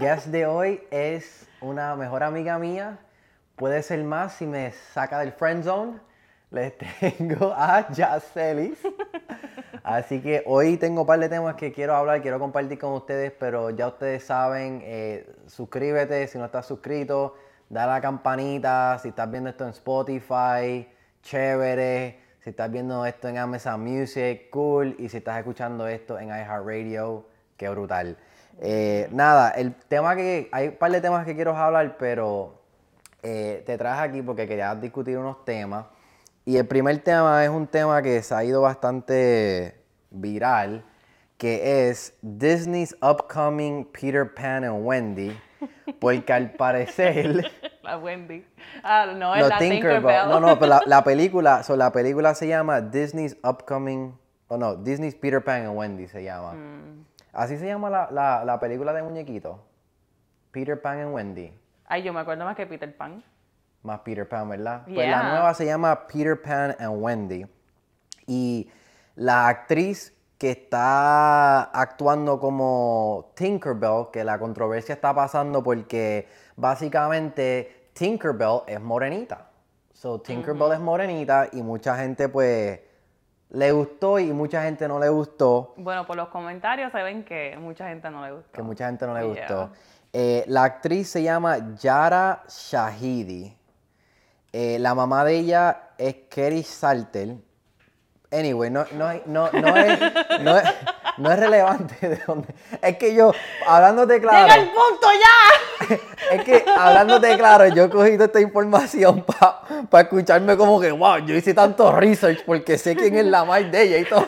guest de hoy es una mejor amiga mía. Puede ser más si me saca del friend zone. Les tengo a Yacelis. Así que hoy tengo un par de temas que quiero hablar, quiero compartir con ustedes, pero ya ustedes saben, eh, suscríbete si no estás suscrito, da la campanita, si estás viendo esto en Spotify, chévere, si estás viendo esto en Amazon Music, cool, y si estás escuchando esto en iHeartRadio, qué brutal. Eh, nada, el tema que, hay un par de temas que quiero hablar, pero eh, te traje aquí porque quería discutir unos temas. Y el primer tema es un tema que se ha ido bastante viral, que es Disney's upcoming Peter Pan and Wendy, porque al parecer... La Wendy. Ah, no, es la Tinkerbell. No, no, pero la, película, so, la película se llama Disney's upcoming, o no, Disney's Peter Pan and Wendy se llama. Mm. Así se llama la, la película de muñequito. Peter Pan and Wendy. Ay, yo me acuerdo más que Peter Pan más Peter Pan, ¿verdad? Pues la nueva se llama Peter Pan and Wendy. Y la actriz que está actuando como Tinkerbell, que la controversia está pasando porque básicamente Tinkerbell es morenita. So Tinkerbell es morenita y mucha gente pues le gustó y mucha gente no le gustó. Bueno, por los comentarios se ven que mucha gente no le gustó. Que mucha gente no le gustó. Eh, la actriz se llama Yara Shahidi. Eh, la mamá de ella es Kerry Salter. Anyway, no, no, no, no, es, no, es, no es relevante de dónde. Es que yo, hablándote claro. ¡Llega el punto ya! Es que hablándote claro, yo he cogido esta información para escucharme como que, wow, yo hice tanto research porque sé quién es la mamá de ella y todo.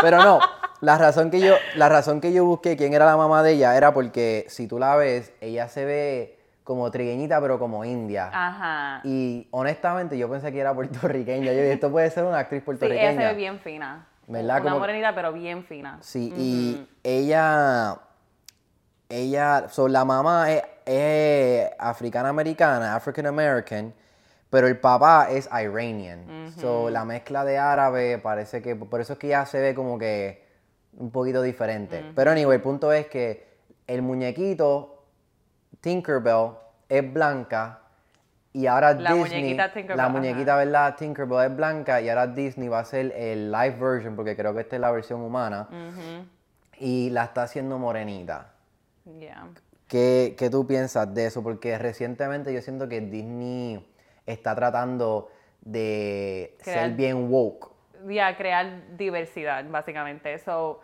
Pero no, la razón que yo, la razón que yo busqué quién era la mamá de ella era porque si tú la ves, ella se ve como trigueñita, pero como india. Ajá. Y honestamente yo pensé que era puertorriqueña. Yo dije, esto puede ser una actriz puertorriqueña. Sí, ella se ve bien fina. ¿Verdad? Una morenita, pero bien fina. Sí, y ella, ella, so, la mamá es, africana-americana, African-American, pero el papá es Iranian. So, la mezcla de árabe parece que, por eso es que ya se ve como que un poquito diferente. Pero anyway, el punto es que el muñequito Tinkerbell es blanca y ahora la Disney, muñequita Tinkerbell, la muñequita, ¿verdad? Tinkerbell es blanca y ahora Disney va a hacer el live version porque creo que esta es la versión humana y la está haciendo morenita. ¿Qué, ¿Qué, tú piensas de eso? Porque recientemente yo siento que Disney está tratando de ser bien woke. Ya, crear diversidad, básicamente. eso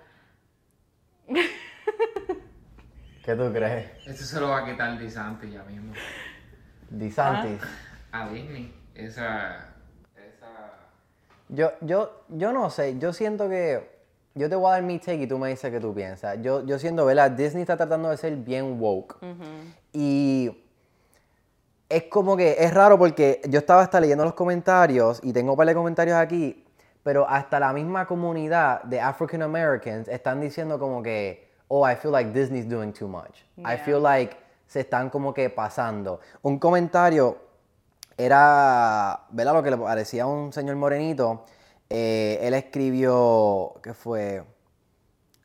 ¿Qué tú crees? Eso se lo va a quitar DeSantis ya mismo. DeSantis. Ah, a Disney. Esa. Esa. Yo, yo, yo no sé. Yo siento que. Yo te voy a dar mi take y tú me dices qué tú piensas. Yo, yo siento, ¿verdad? Disney está tratando de ser bien woke. Y es como que es raro porque yo estaba hasta leyendo los comentarios y tengo un par de comentarios aquí, pero hasta la misma comunidad de African Americans están diciendo como que oh, I feel like Disney's doing too much. I feel like se están como que pasando. Un comentario era, ¿verdad? Lo que le parecía a un señor morenito. Eh, él escribió, ¿qué fue?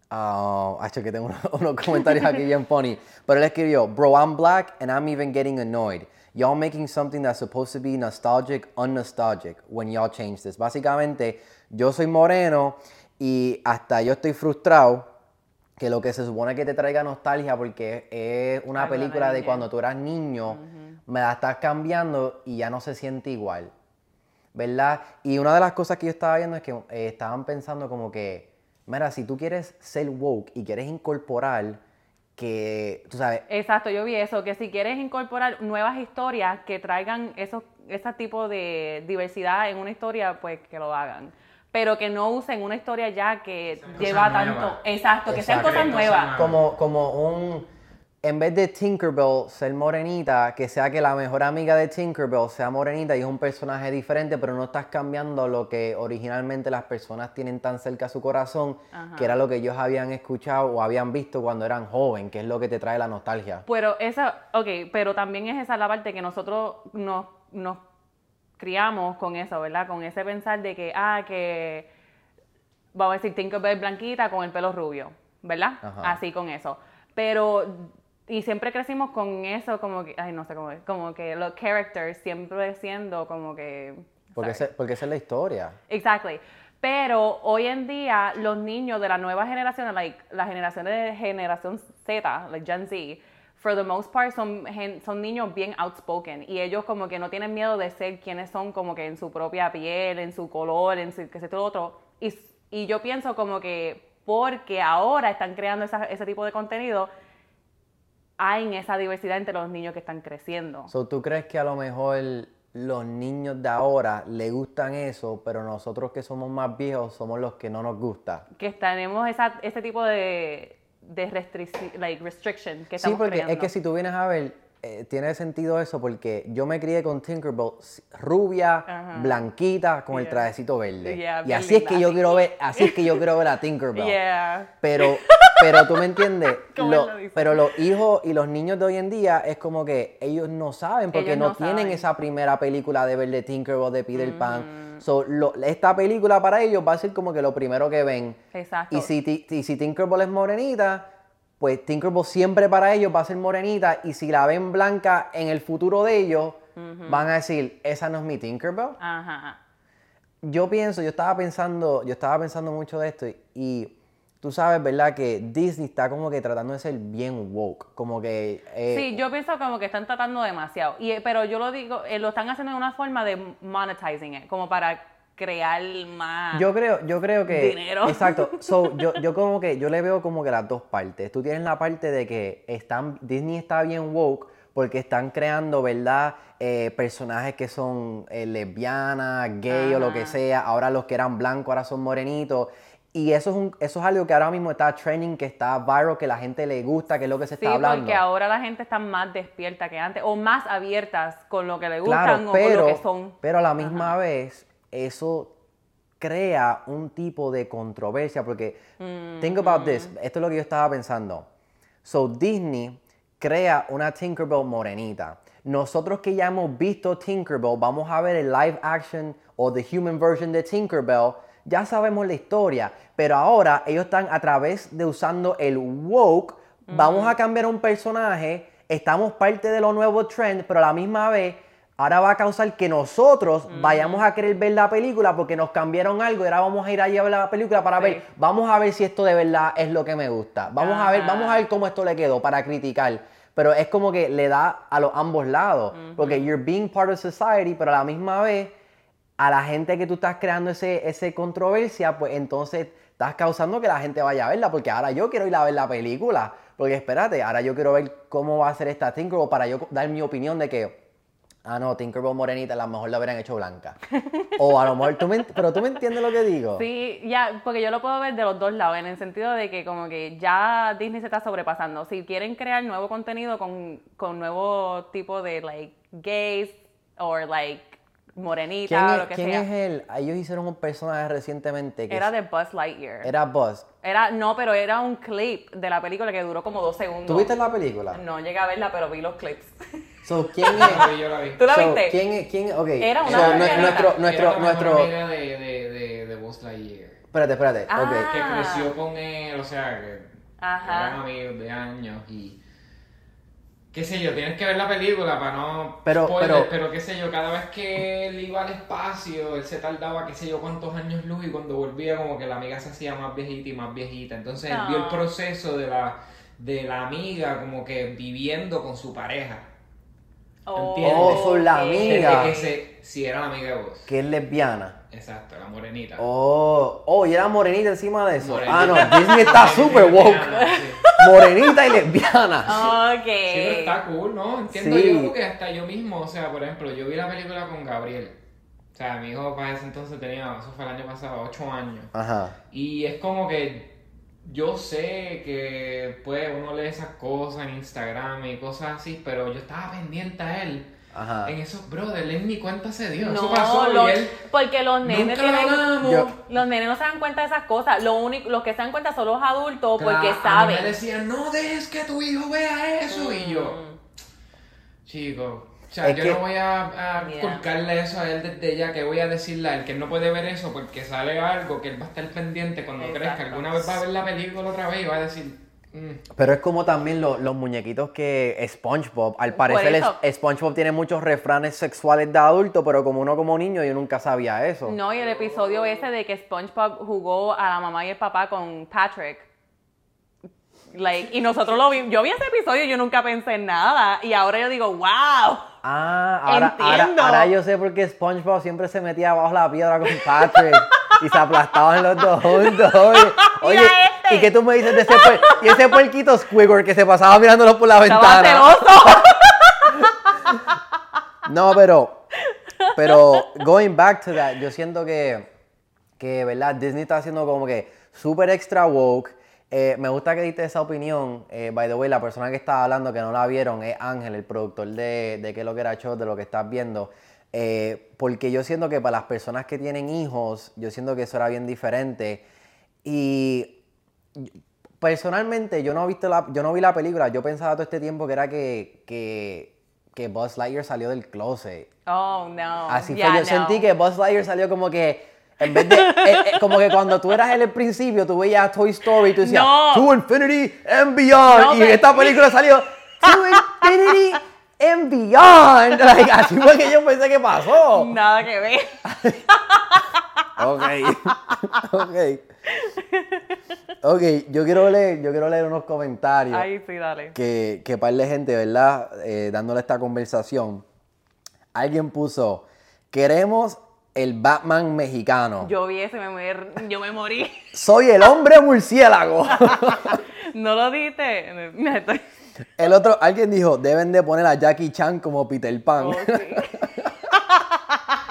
Ah, uh, que tengo unos, comentarios aquí bien funny. Pero él escribió, bro, I'm black and I'm even getting annoyed. Y'all making something that's supposed to be nostalgic, unnostalgic when y'all change this. Básicamente, yo soy moreno y hasta yo estoy frustrado que lo que se supone que te traiga nostalgia porque es una película de cuando tú eras niño, me la estás cambiando y ya no se siente igual. ¿Verdad? Y una de las cosas que yo estaba viendo es que eh, estaban pensando como que, mira, si tú quieres ser woke y quieres incorporar que, tú sabes... Exacto, yo vi eso, que si quieres incorporar nuevas historias que traigan esos, ese tipo de diversidad en una historia, pues que lo hagan pero que no usen una historia ya que lleva tanto. Exacto, que sean cosas nuevas. Como, como un. En vez de Tinkerbell ser morenita, que sea que la mejor amiga de Tinkerbell sea morenita y es un personaje diferente, pero no estás cambiando lo que originalmente las personas tienen tan cerca a su corazón, que era lo que ellos habían escuchado o habían visto cuando eran joven, que es lo que te trae la nostalgia. Pero esa, ok, pero también es esa la parte que nosotros nos, nos criamos con eso, ¿verdad? Con ese pensar de que, ah, que, vamos a decir, Tinkerbell blanquita con el pelo rubio, ¿verdad? Así con eso. Pero y siempre crecimos con eso, como que, ay, no sé cómo es, como que los characters siempre siendo como que... Porque, sorry. ese- porque esa es la historia. Exactly. Pero hoy en día los niños de la nueva generación, like la generación de generación Z, like Gen Z, for the most part son, son niños bien outspoken y ellos como que no tienen miedo de ser quienes son como que en su propia piel, en su color, en su que todo otro. Y, y yo pienso como que porque ahora están creando esa- ese tipo de contenido, hay esa diversidad entre los niños que están creciendo. So, ¿Tú crees que a lo mejor los niños de ahora le gustan eso, pero nosotros que somos más viejos somos los que no nos gusta? que tenemos esa, ese tipo de, de restric- like restriction que Sí, estamos porque creando. es que si tú vienes a ver, eh, tiene sentido eso porque yo me crié con Tinkerbell rubia, Ajá. blanquita, con el trajecito verde. Yeah, y así es que yo quiero ver, así es que yo quiero ver a Tinkerbell. Yeah. Pero, pero tú me entiendes, Lo- pero los hijos y los niños de hoy en día es como que ellos no saben porque Ellos no, no tienen esa primera película de ver de Tinkerbell, de Peter Pan. So, lo- esta película para ellos va a ser como que lo primero que ven. Exacto. Y si, ti- y si Tinkerbell es morenita, pues Tinkerbell siempre para ellos va a ser morenita. Y si la ven blanca en el futuro de ellos, van a decir, esa no es mi Tinkerbell. Ajá. Yo pienso, yo estaba pensando, yo estaba pensando mucho de esto y, y tú sabes, ¿verdad? Que Disney está como que tratando de ser bien woke. Como que... eh, Sí, yo pienso como que están tratando demasiado. Y, eh, pero yo lo digo, eh, lo están haciendo de una forma de monetizing it, como para crear más. Yo creo, yo creo que. Dinero. Exacto. So, yo, yo como que, yo le veo como que las dos partes. Tú tienes la parte de que están, Disney está bien woke porque están creando, ¿verdad? Eh, personajes que son eh, lesbianas, gay o lo que sea. Ahora los que eran blancos ahora son morenitos. Y eso es, un, eso es algo que ahora mismo está trending, que está viral, que la gente le gusta, que es lo que se Sí, está hablando. porque ahora la gente está más despierta que antes, o más abiertas con lo que le gustan Claro, o con lo que son. pero a la misma vez eso crea un tipo de controversia porque think about this, esto es lo que yo estaba pensando. So Disney crea una Tinkerbell morenita. Nosotros que ya hemos visto Tinkerbell, vamos a ver el live action o the human version de Tinkerbell, ya sabemos la historia, pero ahora ellos están a través de usando el woke, vamos a cambiar un personaje, estamos parte de lo nuevo trend, pero a la misma vez ahora va a causar que nosotros vayamos a querer ver la película porque nos cambiaron algo y ahora vamos a ir allí a ver la película para Sí. ver, vamos a ver si esto de verdad es lo que me gusta. Vamos a ver, vamos a ver cómo esto le quedó para criticar. Pero es como que le da a los ambos lados, porque you're being part of society, pero a la misma vez a la gente que tú estás creando ese, ese controversia, pues entonces estás causando que la gente vaya a verla, porque ahora yo quiero ir a ver la película. Porque espérate, ahora yo quiero ver cómo va a ser esta Tinkerbell para yo dar mi opinión de que, ah, no, Tinkerbell morenita, a lo mejor la hubieran hecho blanca. o a lo mejor, tú me, pero tú me entiendes lo que digo. Sí, ya, porque yo lo puedo ver de los dos lados, en el sentido de que como que ya Disney se está sobrepasando. Si quieren crear nuevo contenido con, con nuevo tipo de, like, gays, o, like, morenita, ¿Quién, o es, lo que quién sea. es él? Ellos hicieron un personaje recientemente que Era es- de Buzz Lightyear. era Buzz. Era, no, pero era un clip de la película que duró como dos segundos. ¿Tú viste la película? No llegué a verla, pero vi los clips. So, ¿quién es? yo la vi. ¿Tú la so, viste? ¿Quién es? ¿Quién? Ok. Era una so, nue- margarita. nuestro, Era nuestro, la mejor nuestro. amiga de, de, de, de Buzz Lightyear. Espérate, espérate. Ah. ok. Que creció con él, o sea, que Ajá. eran amigos de años y... Qué sé yo, tienes que ver la película para no Pero- spoiler, pero- qué sé yo, cada vez que él iba al espacio, él se tardaba qué sé yo cuántos años luz y cuando volvía como que la amiga se hacía más viejita y más viejita. Entonces él vio el No. proceso de la, de la amiga como que viviendo con su pareja. ¿Entiendes? Oh, son la amiga. Desde que se, si era la amiga de Buzz. Que es lesbiana. Exacto, la morenita. Oh, oh, y era morenita encima de eso. Morenita. Ah, no, Disney está super woke. Sí. Morenita y lesbiana. Ok. Sí, pero está cool, ¿no? Entiendo Sí. yo porque hasta yo mismo, o sea, por ejemplo, yo vi la película con Gabriel. O sea, mi hijo para ese entonces tenía, eso fue el año pasado, 8 años. Ajá. Y es como que yo sé que pues uno lee esas cosas en Instagram y cosas así, pero yo estaba pendiente a él. Ajá. En eso, brother, él ni cuenta se dio. eso No, pasó los- y él porque los nenes lo Los nenes no se dan cuenta de esas cosas. Lo único, los que se dan cuenta son los adultos porque Claro, mí saben. me decían, no dejes que tu hijo vea eso. Y yo, chico, o sea, Es yo que- no voy a, a Yeah. inculcarle eso a él desde ya, que voy a decirle a él que él no puede ver eso porque sale algo que él va a estar pendiente cuando crezca. Exacto. Alguna vez va a ver la película otra vez y va a decir, Pero es como también lo- los muñequitos que SpongeBob, al parecer eso. es- SpongeBob tiene muchos refranes sexuales de adulto, pero como uno como niño yo nunca sabía eso. No, y el episodio ese de que SpongeBob jugó a la mamá y el papá con Patrick. Like, y nosotros lo vimos. Yo vi ese episodio y yo nunca pensé en nada. Y ahora yo digo, wow. Ah, ahora, ahora, Entiendo. ahora yo sé por qué SpongeBob siempre se metía bajo la piedra con Patrick y se aplastaban los dos juntos. Oye, oye. ¿Y qué tú me dices de ese puer- y ese puerquito Squidward que se pasaba mirándolo por la ventana? celoso. No, pero, pero going back to that, yo siento que, que ¿verdad? Disney está haciendo como que súper extra woke. Eh, me gusta que diste esa opinión. Eh, by the way, la persona que estaba hablando, que no la vieron, es Ángel, el productor de, de qué es lo que era show, de lo que estás viendo. Eh, porque yo siento que para las personas que tienen hijos, yo siento que eso era bien diferente. Y personalmente yo no, he visto la, yo no vi la película, yo pensaba todo este tiempo que era que, que, que Buzz Lightyear salió del closet. Oh, no. Así Yeah, fue, yo no. sentí que Buzz Lightyear salió como que, en vez de, eh, eh, como que cuando tú eras en el principio, tú veías Toy Story y tú decías, No. To Infinity and Beyond, No, y en esta película salió, To Infinity and Beyond, Like, así fue que yo pensé que pasó. Nada que ver. Ok, ok. Ok, yo quiero leer, yo quiero leer unos comentarios Ahí sí, dale. que, que par de gente, ¿verdad? Eh, dándole esta conversación. Alguien puso, queremos el Batman mexicano. Yo vi eso y me, muer- yo me morí. Soy el hombre murciélago. ¿No lo diste? Me estoy- el otro, alguien dijo, deben de poner a Jackie Chan como Peter Pan. Oh, sí.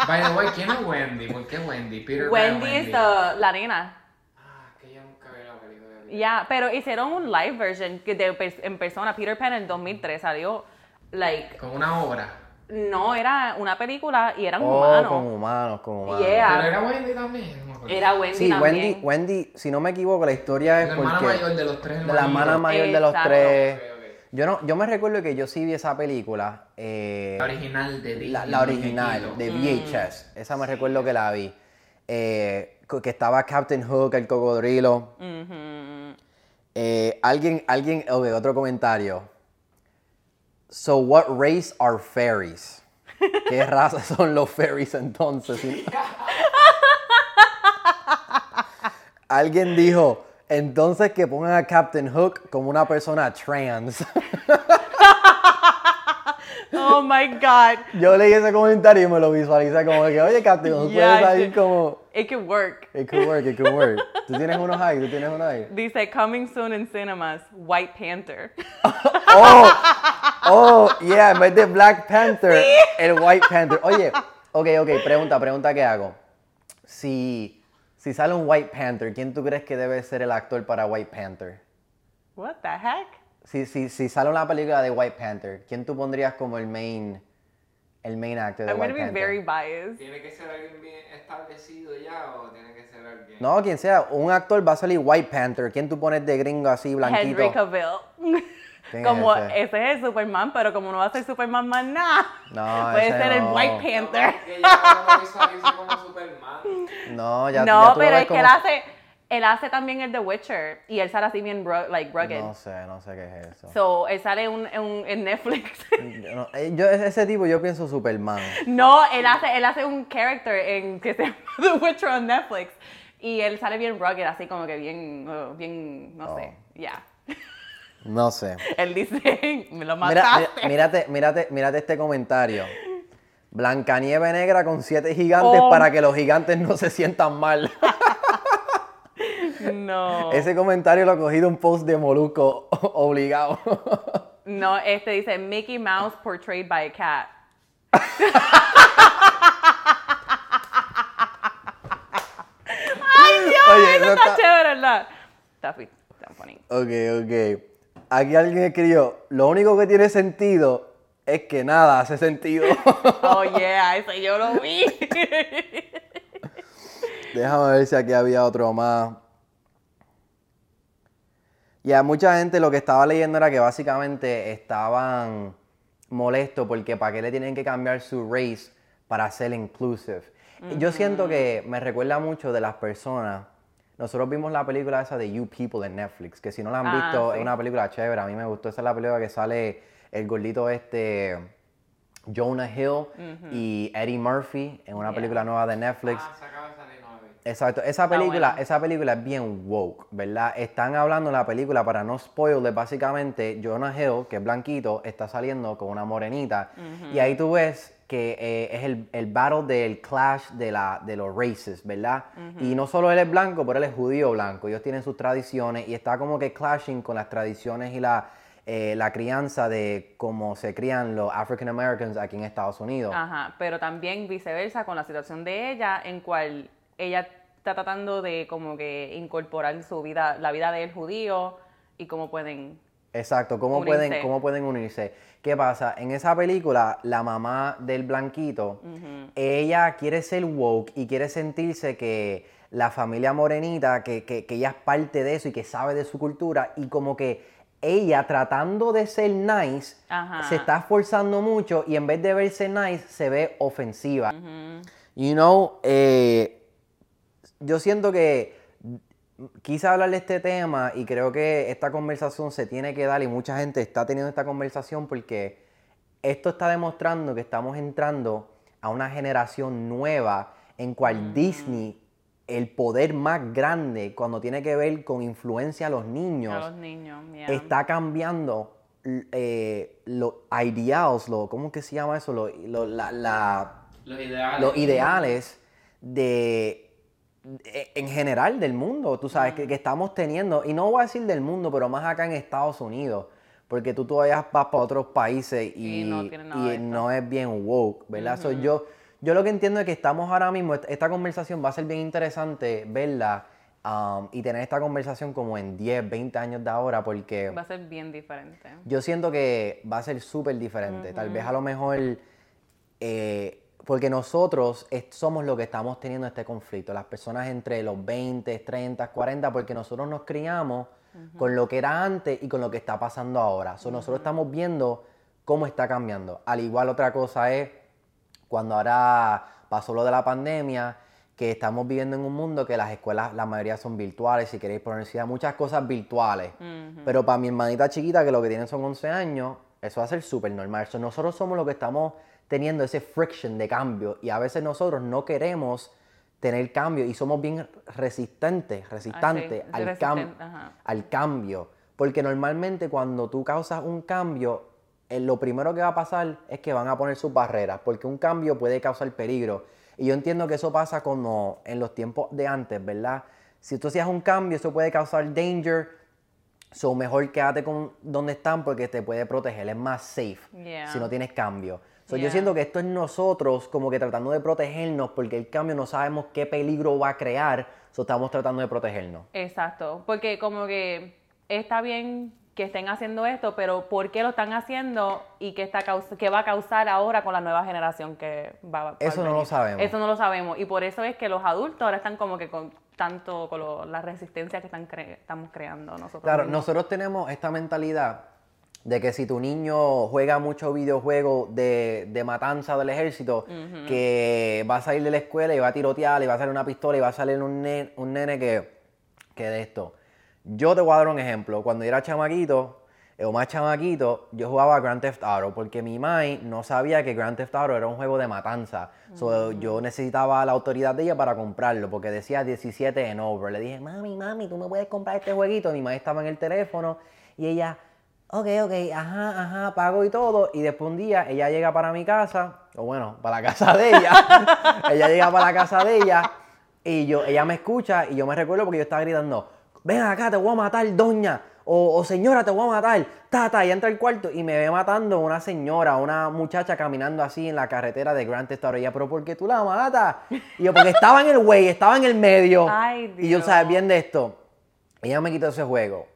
By the way, ¿quién es Wendy? ¿Por qué Wendy? Peter Pan, Wendy es la nena. Ah, que yo nunca película de Ya, pero hicieron un live version que de, en persona. Peter Pan en 2003 salió, like, Con una obra. no era una película y eran Oh, humanos. con humanos, con humanos. Yeah. Pero era Wendy también. no. Era Wendy Sí, también. Wendy, Wendy, si no me equivoco, la historia es La hermana porque... mayor de los tres la hermana mayor de los Exacto. tres. Yo no, yo me recuerdo que yo sí vi esa película. eh, La original de Disney. la, la original, de VHS. Esa me recuerdo que la vi. Eh, que estaba Captain Hook, el cocodrilo. Eh, alguien, alguien, ok, otro comentario. So, what race are fairies? ¿Qué raza son los fairies entonces? alguien dijo, entonces que pongan a Captain Hook como una persona trans. Oh my God. Yo leí ese comentario y me lo visualicé como que, oye, Captain Hook Yeah, puede salir como... It could work. It could work, it could work. Tú tienes unos ahí, tú tienes unos ahí. Dice, coming soon in cinemas, White Panther. Oh, oh, yeah, en vez de Black Panther, el White Panther. Oye, ok, ok, pregunta, pregunta que hago. Si, si sale un White Panther, ¿quién tú crees que debe ser el actor para White Panther? What the heck? Si, si, si sale una película de White Panther, ¿quién tú pondrías como el main, el main actor de I'm White gonna be Panther? very biased. ¿Tiene que ser alguien bien establecido ya o tiene que ser alguien? No, quien sea, un actor va a salir White Panther. ¿Quién tú pones de gringo así, blanquito? Henry Cavill. ¿Quién es como ese? ese? es el Superman, pero como no va a ser Superman más nada, No, puede ese ser el. White Panther. No ya, no, ya tú pero es que él hace, él hace también el The Witcher y él sale así bien like rugged. No sé, no sé qué es eso. So, él sale un, un- en Netflix. Yo, no- eh, yo- ese tipo yo pienso Superman. no, él hace, él hace un character en que se llama The Witcher on Netflix. Y él sale bien rugged, así como que bien, uh, bien, no sé, Oh. ya. No sé. Él dice, me lo mataste. mira- mírate, mírate, mírate este comentario. Blancanieve negra con siete gigantes Oh. para que los gigantes no se sientan mal. No. Ese comentario lo cogí de un post de Molusco obligado. No, este dice Mickey Mouse portrayed by a cat. Oye, Eso eso está está- chévere, ¿verdad? Está, está funny. Ok, ok. Aquí alguien escribió, lo único que tiene sentido es que nada hace sentido. Oh, yeah, ese yo lo vi. Déjame ver si aquí había otro más. Ya, mucha gente lo que estaba leyendo era que básicamente estaban molestos porque para qué le tienen que cambiar su race para ser inclusive. Y Yo siento que me recuerda mucho de las personas, nosotros vimos la película esa de You People en Netflix, que si no la han Ah, visto, sí. es una película chévere. A mí me gustó. Esa es la película que sale el gordito este, Jonah Hill y Eddie Murphy en una Yeah. película nueva de Netflix. Ah, se acaba de salir. Exacto, esa película, esa película es bien woke, ¿verdad? Están hablando en la película, para no spoiler, básicamente, Jonah Hill, que es blanquito, está saliendo con una morenita. Y ahí tú ves que eh, es el, el battle del clash de, la, de los races, ¿verdad? Y no solo él es blanco, pero él es judío blanco. Ellos tienen sus tradiciones y está como que clashing con las tradiciones y la, eh, la crianza de cómo se crían los African Americans aquí en Estados Unidos. Ajá, pero también viceversa con la situación de ella, en cual ella está tratando de como que incorporar su vida, la vida del judío y cómo pueden... Exacto, ¿cómo Unirse. pueden, ¿cómo pueden unirse? ¿Qué pasa? En esa película, la mamá del blanquito, ella quiere ser woke y quiere sentirse que la familia morenita, que, que, que ella es parte de eso y que sabe de su cultura, y como que ella tratando de ser nice, Ajá. se está esforzando mucho y en vez de verse nice, se ve ofensiva. You know, eh, yo siento que quise hablar de este tema y creo que esta conversación se tiene que dar y mucha gente está teniendo esta conversación porque esto está demostrando que estamos entrando a una generación nueva en cual Disney, el poder más grande cuando tiene que ver con influencia a los niños, A los niños, yeah. está cambiando eh, los ideals, lo, ¿cómo que se llama eso? Lo- lo- la- la- Los ideales. los ideales de, de- en general del mundo, tú sabes, que, que estamos teniendo, y no voy a decir del mundo, pero más acá en Estados Unidos, porque tú todavía vas para otros países y, Y no y es bien woke, ¿verdad? So, yo, yo lo que entiendo es que estamos ahora mismo, est- esta conversación va a ser bien interesante verla um, y tener esta conversación como en 10, 20 años de ahora, porque... Va a ser bien diferente. Yo siento que va a ser súper diferente. Tal vez a lo mejor, eh, porque nosotros somos los que estamos teniendo este conflicto, las personas entre los 20, 30, 40, porque nosotros nos criamos con lo que era antes y con lo que está pasando ahora. So, Nosotros estamos viendo cómo está cambiando. Al igual otra cosa es cuando ahora pasó lo de la pandemia, que estamos viviendo en un mundo que las escuelas, la mayoría son virtuales, si queréis por universidad, muchas cosas virtuales. Pero para mi hermanita chiquita, que lo que tiene son 11 años, eso va a ser súper normal. So, nosotros somos los que estamos teniendo ese friction de cambio y a veces nosotros no queremos tener cambio y somos bien resistentes, resistentes sí, al, resisten- cam- al cambio. Porque normalmente cuando tú causas un cambio, eh, lo primero que va a pasar es que van a poner sus barreras, porque un cambio puede causar peligro. Y yo entiendo que eso pasa como en los tiempos de antes, ¿verdad? Si tú hacías un cambio, eso puede causar danger, so mejor quédate con donde están porque te puede proteger, es más safe Yeah. si no tienes cambio. So, Yo siento que esto es nosotros como que tratando de protegernos porque el cambio no sabemos qué peligro va a crear, so estamos tratando de protegernos. Exacto, porque como que está bien que estén haciendo esto, pero ¿por qué lo están haciendo y qué, está qué va a causar ahora con la nueva generación que va a Eso no lo sabemos. Eso no lo sabemos y por eso es que los adultos ahora están como que con tanto con lo- la resistencia que están cre- estamos creando nosotros. Claro, mismos. nosotros tenemos esta mentalidad de que si tu niño juega mucho videojuego de, de matanza del ejército, que va a salir de la escuela y va a tirotear y va a salir una pistola y va a salir un, nen- un nene que, que de esto. Yo te voy a dar un ejemplo. Cuando yo era chamaquito, eh, o más chamaquito, yo jugaba Grand Theft Auto porque mi mai no sabía que Grand Theft Auto era un juego de matanza. So, Yo necesitaba la autoridad de ella para comprarlo porque decía 17 en over. Le dije, mami, mami, tú me puedes comprar este jueguito. Mi mai estaba en el teléfono y ella, ok, ok, ajá, ajá, pago y todo. Y después un día ella llega para mi casa, o bueno, para la casa de ella. ella llega para la casa de ella y yo, ella me escucha y yo me recuerdo porque yo estaba gritando, ven acá, te voy a matar, doña. O, o, señora, te voy a matar. Tata, y entra al cuarto y me ve matando una señora, una muchacha caminando así en la carretera de Grand Theft Auto. Y ella, pero ¿por qué tú la matas? Y yo, porque estaba en el güey, estaba en el medio. Ay, Y yo, Dios. ¿sabes bien de esto? Ella me quitó ese juego.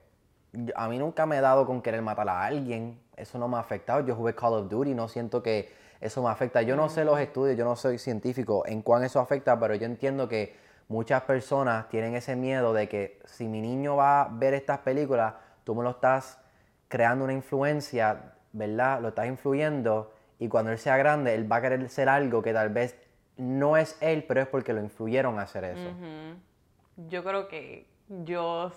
A mí nunca me he dado con querer matar a alguien. Eso no me ha afectado. Yo jugué Call of Duty, no siento que eso me afecta. Yo no sé los estudios, yo no soy científico en cuán eso afecta, pero yo entiendo que muchas personas tienen ese miedo de que si mi niño va a ver estas películas, tú me lo estás creando una influencia, ¿verdad? Lo estás influyendo y cuando él sea grande, él va a querer ser algo que tal vez no es él, pero es porque lo influyeron a hacer eso. Yo creo que yo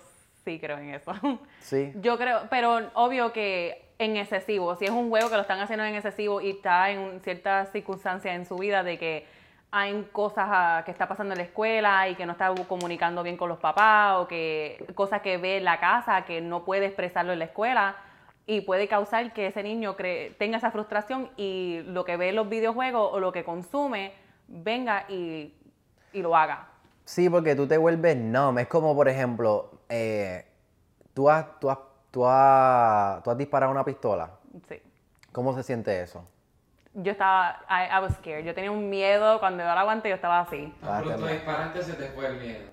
sí creo en eso. Sí. Yo creo, pero obvio que en excesivo, si es un juego que lo están haciendo en excesivo y está en ciertas circunstancias en su vida de que hay cosas que está pasando en la escuela y que no está comunicando bien con los papás o que cosas que ve en la casa que no puede expresarlo en la escuela y puede causar que ese niño tenga esa frustración y lo que ve en los videojuegos o lo que consume venga y, y lo haga. Sí, porque tú te vuelves numb. Es como, por ejemplo, eh, tú, has, tú, has, tú, has, tú has disparado una pistola. Sí. ¿Cómo se siente eso? Yo estaba, I, I was scared. Yo tenía un miedo cuando yo la aguanté, yo estaba así. Tan pronto disparaste se te fue el miedo.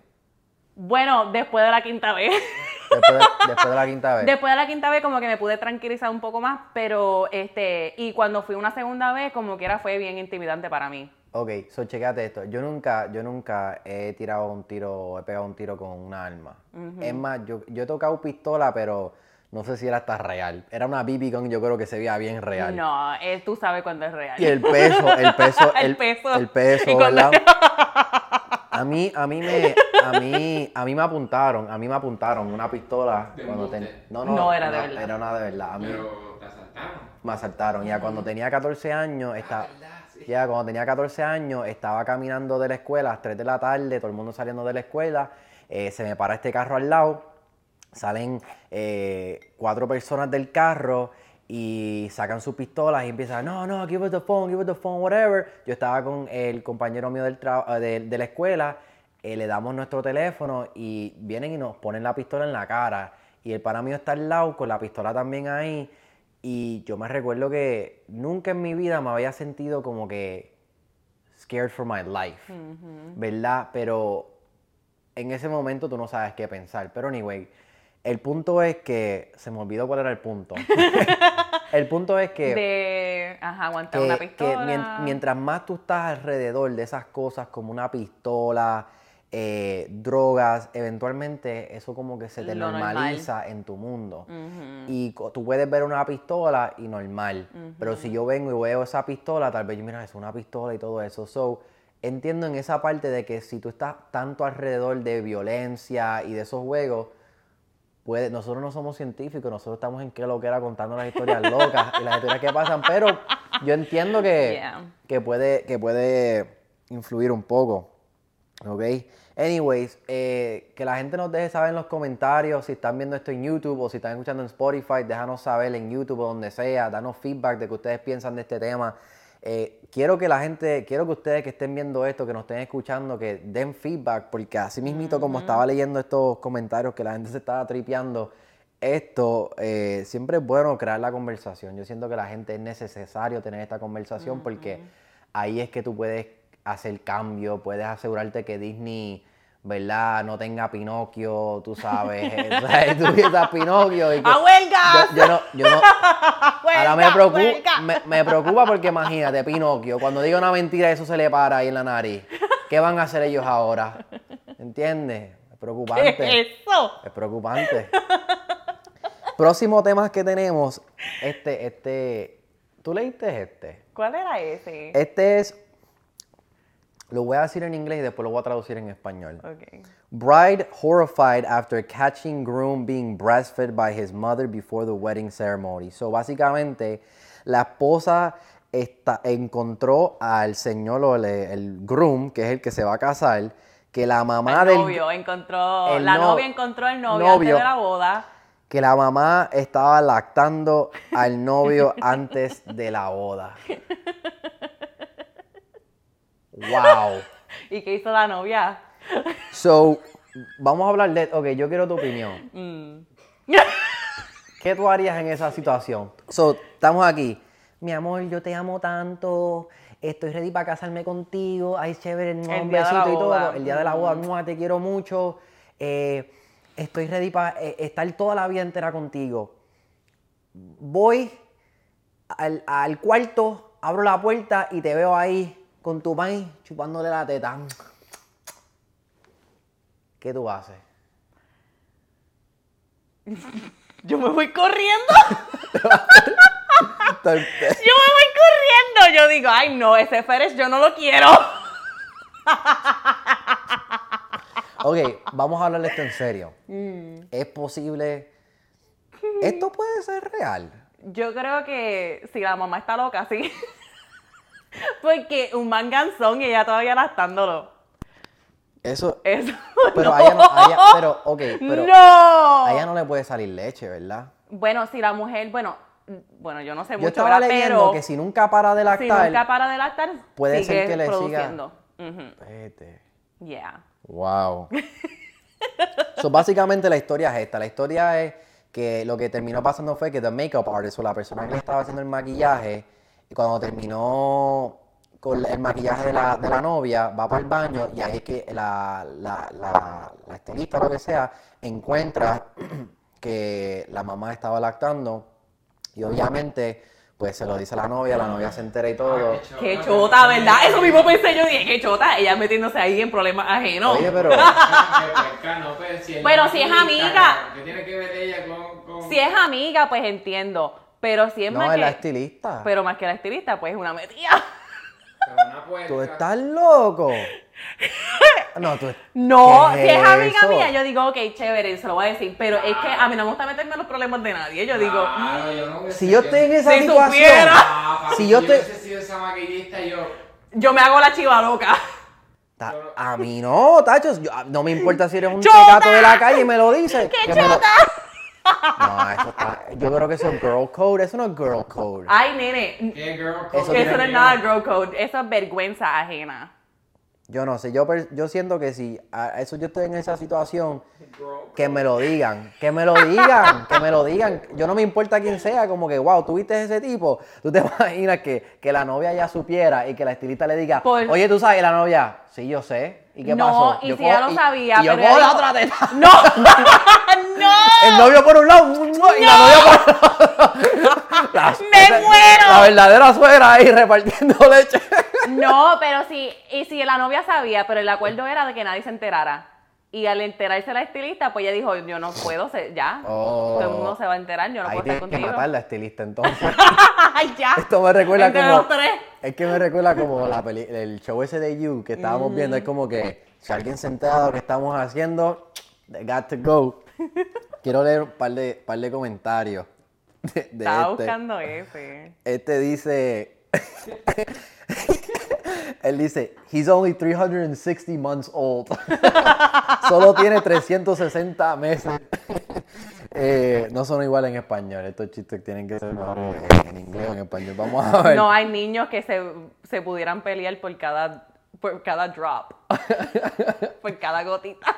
Bueno, después de la quinta vez. Después de, después de la quinta vez. Después de la quinta vez como que me pude tranquilizar un poco más, pero este, y cuando fui una segunda vez como que era fue bien intimidante para mí. Ok, so chequéate esto. Yo nunca, yo nunca he tirado un tiro, he pegado un tiro con una arma. Es más, yo, yo he tocado pistola, pero no sé si era hasta real. Era una BB gun, yo creo que se veía bien real. No, eh, tú sabes cuándo es real. Y el peso, el peso, El el, peso. el peso, ¿verdad? A mí, a mí me, a mí, a mí me apuntaron, a mí me apuntaron una pistola ¿De cuando ten- no, No era de verdad. Era una de verdad. A mí Pero te asaltaron. me asaltaron. Ya cuando tenía 14 años, estaba, verdad, sí. ya cuando tenía 14 años, estaba caminando de la escuela a las 3 de la tarde, todo el mundo saliendo de la escuela, eh, se me para este carro al lado, salen eh, cuatro personas del carro y sacan sus pistolas y empiezan, no, no, give us the phone, give us the phone, whatever. Yo estaba con el compañero mío del eh, de, de la escuela, le damos nuestro teléfono y vienen y nos ponen la pistola en la cara. Y el pana mío está al lado con la pistola también ahí. Y yo me recuerdo que nunca en mi vida me había sentido como que scared for my life, ¿verdad? Pero en ese momento tú no sabes qué pensar. Pero anyway, el punto es que se me olvidó cuál era el punto. el punto es que, De, ajá, aguantar que- una pistola. mien- mientras más tú estás alrededor de esas cosas como una pistola, eh, drogas, eventualmente eso como que se te Lo normal. normaliza en tu mundo. Y tú puedes ver una pistola y normal. Pero si yo vengo y veo esa pistola, tal vez yo, mira, es una pistola y todo eso. So, entiendo en esa parte de que si tú estás tanto alrededor de violencia y de esos juegos, puede, nosotros no somos científicos, nosotros estamos en qué lo que era contando las historias locas y las historias que pasan, pero yo entiendo que, Yeah. que, puede, que puede influir un poco. ¿Ok? Anyways, eh, que la gente nos deje saber en los comentarios si están viendo esto en YouTube o si están escuchando en Spotify, déjanos saber en YouTube o donde sea, danos feedback de que ustedes piensan de este tema. Eh, quiero que la gente, quiero que ustedes que estén viendo esto, que nos estén escuchando, que den feedback, porque así mismito como estaba leyendo estos comentarios que la gente se estaba tripeando, esto eh, siempre es bueno crear la conversación. Yo siento que la gente es necesario tener esta conversación porque ahí es que tú puedes hacer cambio, puedes asegurarte que Disney, ¿verdad? No tenga Pinocchio, tú sabes. o sea, tú piensas Pinocchio y que- ¡A huelgas! yo, yo no, yo no, Ahora me preocupa, me, me preocupa porque imagínate, Pinocchio, cuando diga una mentira eso se le para ahí en la nariz. ¿Qué van a hacer ellos ahora? ¿Entiendes? Es preocupante. ¿Qué es eso? Es preocupante. Próximo tema que tenemos, este, este, ¿tú leíste este? ¿Cuál era ese? Este es, lo voy a decir en inglés y después lo voy a traducir en español. Ok. Bride horrified after catching groom being breastfed by his mother before the wedding ceremony. So, básicamente, la esposa encontró al señor o el, el groom, que es el que se va a casar, que la mamá el del novio encontró, el la no- novia encontró al novio, novio. antes de la boda. que la mamá estaba lactando al novio antes de la boda. Wow. ¿Y qué hizo la novia? So, vamos a hablar de. Ok, yo quiero tu opinión. Mm. ¿Qué tú harías en esa situación? So, estamos aquí. Mi amor, yo te amo tanto. Estoy ready para casarme contigo. Ay, chévere, un El besito y todo. El día de la boda, Mm. mua, te quiero mucho. Eh, estoy ready para eh, estar toda la vida entera contigo. Voy al, al cuarto, abro la puerta y te veo ahí con tu maíz chupándole la teta. ¿Qué tú haces? Yo me voy corriendo. Yo me voy corriendo. Yo digo, ay no, ese Férez yo no lo quiero. Ok, vamos a hablar de esto en serio. Mm. ¿Es posible? ¿Esto puede ser real? Yo creo que si la mamá está loca, sí. Porque un manganzón y ella todavía lactándolo. Eso. Eso. Pero no. a ella no, a ella- pero, ok, pero ¡No! a ella no le puede salir leche, ¿verdad? Bueno, si la mujer, bueno, bueno, yo no sé Yo mucho, estaba ¿verdad? leyendo Pero que si nunca para de si lactar, nunca para de lactar, puede sigue ser que le siga-. Vete. Yeah. Wow. so, básicamente la historia es esta. La historia es que lo que terminó pasando fue que the makeup artist o la persona que le estaba haciendo el maquillaje, cuando terminó con el maquillaje de la, de la novia, va para el baño y ahí es que la, la, la, la estilista o lo que sea encuentra que la mamá estaba lactando y obviamente pues se lo dice a la novia, la novia se entera y todo. Qué chota, ¿verdad? Eso mismo pensé yo, dije, qué chota, ella metiéndose ahí en problemas ajenos. Oye, pero... Bueno, si es amiga. ¿Qué tiene que ver ella con.? con- Si es amiga, pues entiendo. Pero si es No, más es que... la estilista. Pero más que la estilista, pues es una metida. ¿Tú estás loco? No, tú. No, ¿qué si es amiga eso? mía, yo digo, ok, chévere, se lo voy a decir. Pero es que a mí no me gusta meterme en los problemas de nadie. Yo digo, yo no Si yo estoy en esa Si situación. supiera. Ah, Si yo te. hubiese sido esa maquillista, yo. yo me hago la chiva loca. Ta- A mí no, tachos. yo- no me importa si eres un ¡Chota! tecato de la calle y me lo dices. ¡Qué que me lo- chota! No, eso está. Yo creo que eso es girl code. Eso no es girl code. Ay, nene, ¿Qué girl Eso code tiene eso no es nada girl code, eso es vergüenza ajena. Yo no sé. Yo, yo siento que si a eso yo estoy en esa situación, que me lo digan. Que me lo digan. Que me lo digan. Yo no me importa quién sea. Como que, wow, tú viste ese tipo. Tú te imaginas que, que la novia ya supiera y que la estilista le diga, Por- oye, tú sabes, y la novia, sí, yo sé. ¿Y qué no, pasó? y Yo si cojo- ya lo y- sabía, y yo pero cojo ella la dijo- otra teta. ¡No! ¡No! El novio por un lado y la novia por otro. La, ¡Me esa- muero! La verdadera suegra ahí repartiendo leche. No, pero sí, y si la novia sabía, pero el acuerdo era de que nadie se enterara. Y al enterarse la estilista, pues ella dijo, yo no puedo ser, ya. Oh. Todo el mundo se va a enterar, yo no Ahí puedo estar que contigo. matar la estilista entonces. ¡Ay, ya! Esto me recuerda Entre como. los tres. Es que me recuerda como la peli- el show ese de You que estábamos viendo. Es como que si alguien se entera de lo que estamos haciendo, they got to go. Quiero leer un par de, par de comentarios de, de Estaba este. buscando ese. Este dice. Él dice, he's only 360 months old. Solo tiene 360 meses. Eh, no son iguales en español. Estos chistes tienen que ser mejores en, en inglés o en español. Vamos a ver. No hay niños que se, se pudieran pelear por cada, por cada drop. por cada gotita.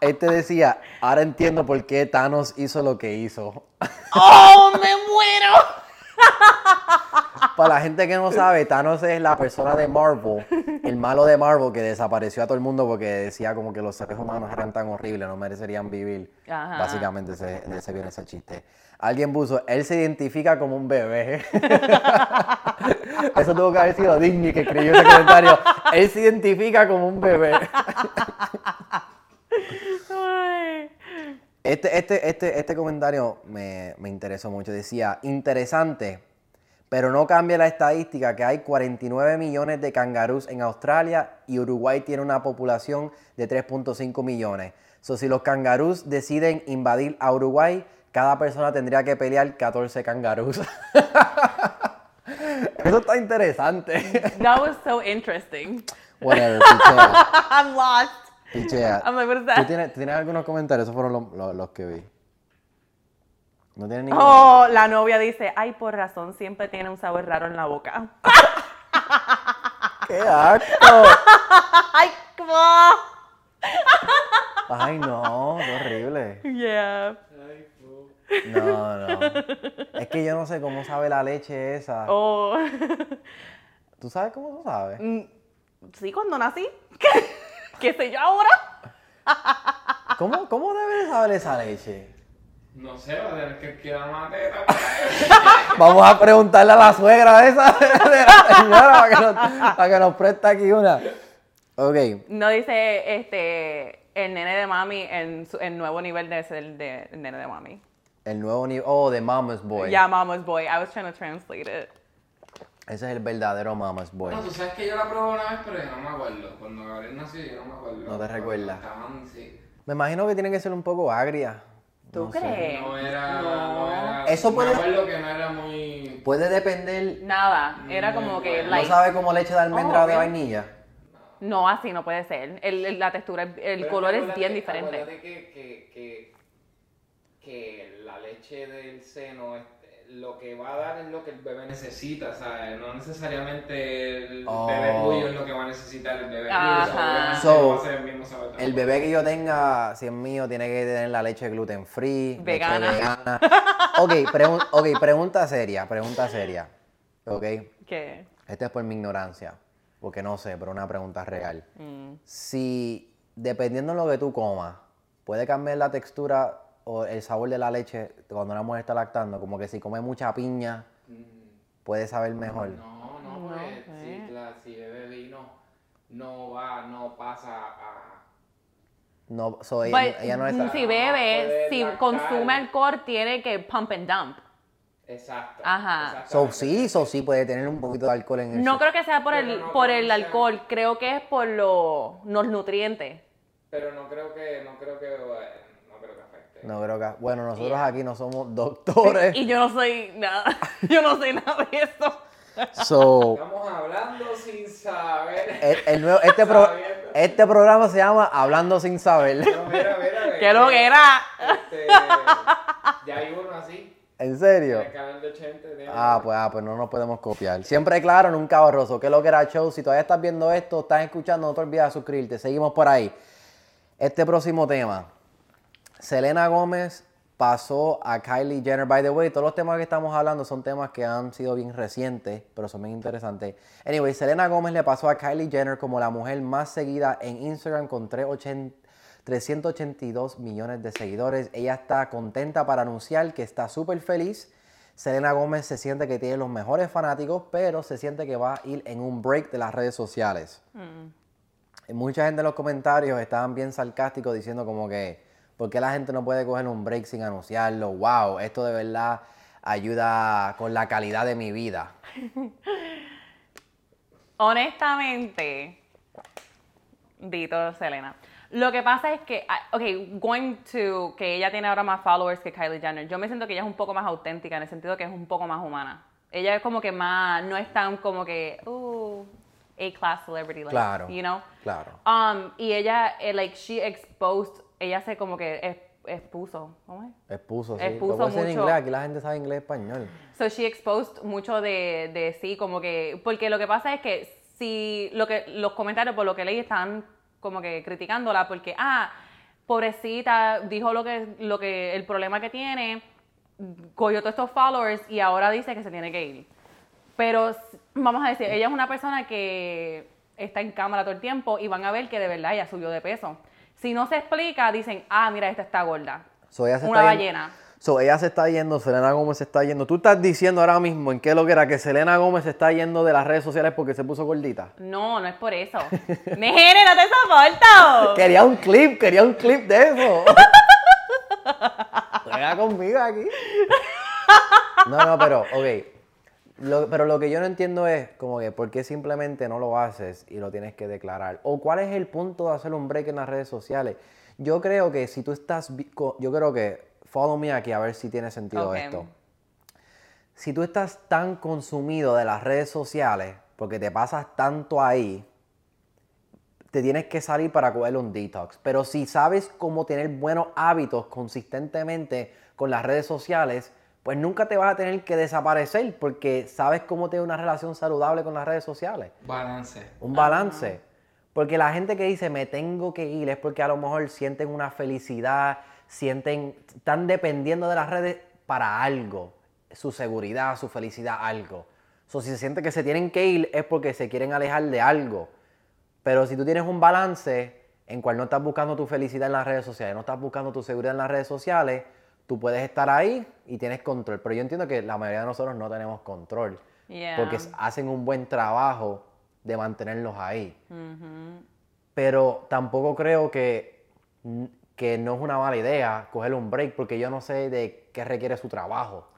Este decía, ahora entiendo por qué Thanos hizo lo que hizo. ¡Oh, me muero! Para la gente que no sabe, Thanos es la persona de Marvel, el malo de Marvel que desapareció a todo el mundo porque decía como que los seres humanos eran tan horribles, no merecerían vivir. Ajá. Básicamente ese, de ese viene ese chiste. Alguien puso, él se identifica como un bebé. Eso tuvo que haber sido Disney que escribió ese comentario. Él se identifica como un bebé. Este, este, este, este comentario me, me interesó mucho. Decía, interesante, pero no cambia la estadística que hay 49 millones de cangarús en Australia y Uruguay tiene una población de 3.5 millones. So, si los cangarús deciden invadir a Uruguay, cada persona tendría que pelear 14 cangarús. Eso está interesante. That was so interesting. Whatever, pichea, I'm lost. pichea. I'm like, what is ¿Tú that? tienes, tú tienes algunos comentarios? Esos fueron los, los- los que vi. ¿No tienes ninguno? Oh, la novia dice, ay, por razón, siempre tiene un sabor raro en la boca. ¡Qué asco! ay, ¿cómo? Ay, no, qué horrible. Yeah. No, no. Es que yo no sé cómo sabe la leche esa. Oh. ¿Tú sabes cómo tú sabes? Mm, sí, cuando nací. ¿Qué sé yo ahora? ¿Cómo, cómo debe de saber esa leche? No sé, va a tener que quedar una teta. Vamos a preguntarle a la suegra de esa de la señora para que nos, para que nos preste aquí una. Ok, No dice este el nene de mami en su- el nuevo nivel de ser de el nene de mami. el nuevo nivel. Oh, de Mama's Boy. Yeah, mama's boy. I was trying to translate it. Ese es el verdadero mama's boy. No, tú sabes que yo la probé una vez, pero yo no me acuerdo. Cuando Gabriel nació, yo no me acuerdo. No te recuerdas. Estaban, sí. Me imagino que tiene que ser un poco agria. ¿Tú No sé. crees? No era, No. no era. Eso puede- Me acuerdo que no era muy. Puede depender. Nada, era Mm, como que bueno. ¿No like, sabe como leche de almendra Oh, o de vainilla? no así no puede ser. El, el- la textura, el Pero color es bien diferente. Acuérdate que, que, que, que la leche del seno, este, lo que va a dar es lo que el bebé necesita, ¿sabes? No necesariamente el Oh. bebé tuyo es lo que va a necesitar el bebé. Ajá. tuyo, So, no va a ser el mismo sabor El tampoco. bebé que yo tenga, si es mío, tiene que tener la leche gluten free, Vegana. leche vegana. Ok, pregun- ok, pregunta seria, pregunta seria. Ok, ¿Qué? esta es por mi ignorancia, porque no sé, pero una pregunta real. Mm. Si, dependiendo de lo que tú comas, puede cambiar la textura o el sabor de la leche cuando una mujer está lactando, como que si come mucha piña, puede saber mejor. No, no, sé. si, la- si bebe vino, no va, no pasa a... No, so ella, But, ella no está... si bebe, si lactar. consume alcohol, tiene que pump and dump. Exacto. Ajá. So sí, so sí puede tener un poquito de alcohol en el No creo que sea por Pero el, no por el alcohol, creo que es por lo- los nutrientes. Pero no creo que, no creo que, eh, no creo que. Bueno, nosotros Yeah. aquí no somos doctores. Y yo no soy nada, yo no sé nada de eso. So, Estamos hablando sin saber. el, el nuevo, este, pro- este programa se llama Hablando sin saber. No, mira, mira. ¿Qué lo que era? Este, ya hay uno así. ¿En En serio? el canal de Chente. tiene- Ah, pues, ah, pues no nos podemos copiar. Siempre claro, nunca borroso. ¿Qué es lo que era show? Si todavía estás viendo esto, estás escuchando, no te olvides de suscribirte. Seguimos por ahí. Este próximo tema. Selena Gómez pasó a Kylie Jenner. By the way, todos los temas que estamos hablando son temas que han sido bien recientes, pero son bien interesantes. Anyway, Selena Gómez le pasó a Kylie Jenner como la mujer más seguida en Instagram con 380 382 millones de seguidores. Ella está contenta para anunciar que está súper feliz. Selena Gómez se siente que tiene los mejores fanáticos, pero se siente que va a ir en un break de las redes sociales. Y mucha gente en los comentarios estaban bien sarcásticos diciendo como que, ¿por qué la gente no puede coger un break sin anunciarlo? ¡Wow! Esto de verdad ayuda con la calidad de mi vida. Honestamente, Dito Selena. Lo que pasa es que, ah, ok, going to que ella tiene ahora más followers que Kylie Jenner, yo me siento que ella es un poco más auténtica en el sentido que es un poco más humana. Ella es como que más, no es tan como que, uh, A-class celebrity, like, Claro. you know? Claro. Um, y ella, eh, like, she exposed, ella se como que expuso, ¿cómo es? Expuso, sí. Expuso Lo decir en mucho. inglés, aquí la gente sabe inglés español. So she exposed mucho de, de sí, como que, porque lo que pasa es que si lo que los comentarios por lo que leí están como que criticándola porque ah, pobrecita, dijo lo que lo que el problema que tiene, cogió todos estos followers y ahora dice que se tiene que ir. Pero vamos a decir, ella es una persona que está en cámara todo el tiempo y van a ver que de verdad ella subió de peso. Si no se explica, dicen, "Ah, mira, esta está gorda." So, ella se Una está yendo- ballena. So, ella se está yendo, Selena Gómez se está yendo. Tú estás diciendo ahora mismo en qué lo que era que Selena Gómez se está yendo de las redes sociales porque se puso gordita. No, no es por eso. Nene, no te soporto. Quería un clip, quería un clip de eso. Juega conmigo aquí. No, no, pero, ok. Lo- pero lo que yo no entiendo es como que por qué simplemente no lo haces y lo tienes que declarar. O cuál es el punto de hacer un break en las redes sociales. Yo creo que si tú estás, yo creo que, follow me aquí a ver si tiene sentido esto. Si tú estás tan consumido de las redes sociales, porque te pasas tanto ahí, te tienes que salir para coger un detox. Pero si sabes cómo tener buenos hábitos consistentemente con las redes sociales, pues nunca te vas a tener que desaparecer porque sabes cómo tener una relación saludable con las redes sociales. Balance. Un balance. Porque la gente que dice me tengo que ir es porque a lo mejor sienten una felicidad, sienten, están dependiendo de las redes para algo, su seguridad, su felicidad, algo. So, si se siente que se tienen que ir es porque se quieren alejar de algo. Pero si tú tienes un balance en cual no estás buscando tu felicidad en las redes sociales, no estás buscando tu seguridad en las redes sociales, tú puedes estar ahí y tienes control. Pero yo entiendo que la mayoría de nosotros no tenemos control. Yeah. Porque hacen un buen trabajo de mantenerlos ahí. Pero tampoco creo que, que no es una mala idea coger un break porque yo no sé de qué requiere su trabajo.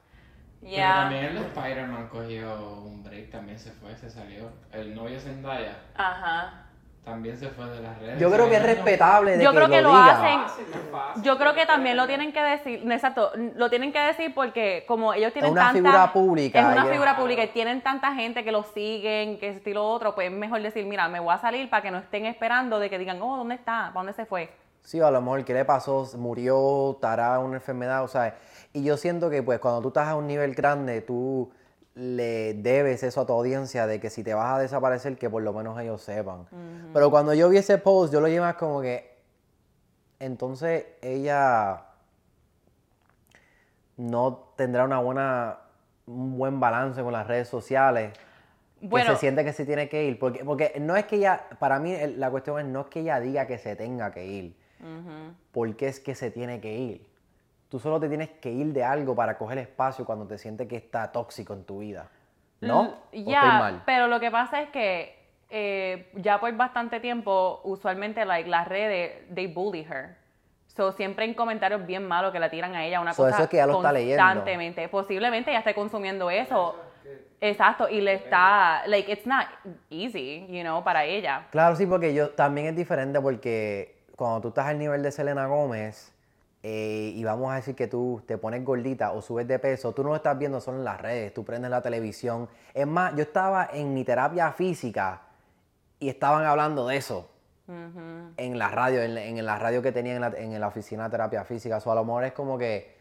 Pero Yeah. también el de Spider-Man cogió un break, también se fue, se salió. El novio Zendaya Ajá. también se fue de las redes. Yo creo que es respetable de Yo que creo que lo lo diga. hacen. Yo creo que también lo tienen que decir, exacto, lo tienen que decir porque como ellos tienen una tanta, figura pública, es una ellos- figura pública y tienen tanta gente que lo siguen, que estilo otro, pues es mejor decir, mira, me voy a salir para que no estén esperando de que digan, oh, ¿dónde está? ¿Para dónde se fue? Sí, a lo mejor, ¿qué le pasó? Murió, estará una enfermedad, o sea, y yo siento que pues cuando tú estás a un nivel grande, tú le debes eso a tu audiencia de que si te vas a desaparecer, que por lo menos ellos sepan. Pero cuando yo vi ese post, yo lo llevo como que, entonces ella no tendrá una buena, un buen balance con las redes sociales. Bueno, que se siente que se tiene que ir. Porque, porque no es que ella, para mí la cuestión es no es que ella diga que se tenga que ir. Porque es que se tiene que ir. Tú solo te tienes que ir de algo para coger espacio cuando te sientes que está tóxico en tu vida. ¿no? ¿O l- estoy Ya, pero lo que pasa es que eh, ya por bastante tiempo, usualmente like, las redes, they bully her. So, siempre en comentarios bien malos que la tiran a ella una So, cosa eso es que ella lo está leyendo. constantemente. Posiblemente ella esté consumiendo eso. Exacto, y le está, like, it's not easy, you know, para ella. Claro, sí, porque yo también es diferente porque cuando tú estás al nivel de Selena Gómez eh, y vamos a decir que tú te pones gordita o subes de peso, tú no lo estás viendo solo en las redes, tú prendes la televisión. Es más, yo estaba en mi terapia física y estaban hablando de eso en la radio, en, en la radio que tenía en la, en la oficina de terapia física. O a lo mejor es como que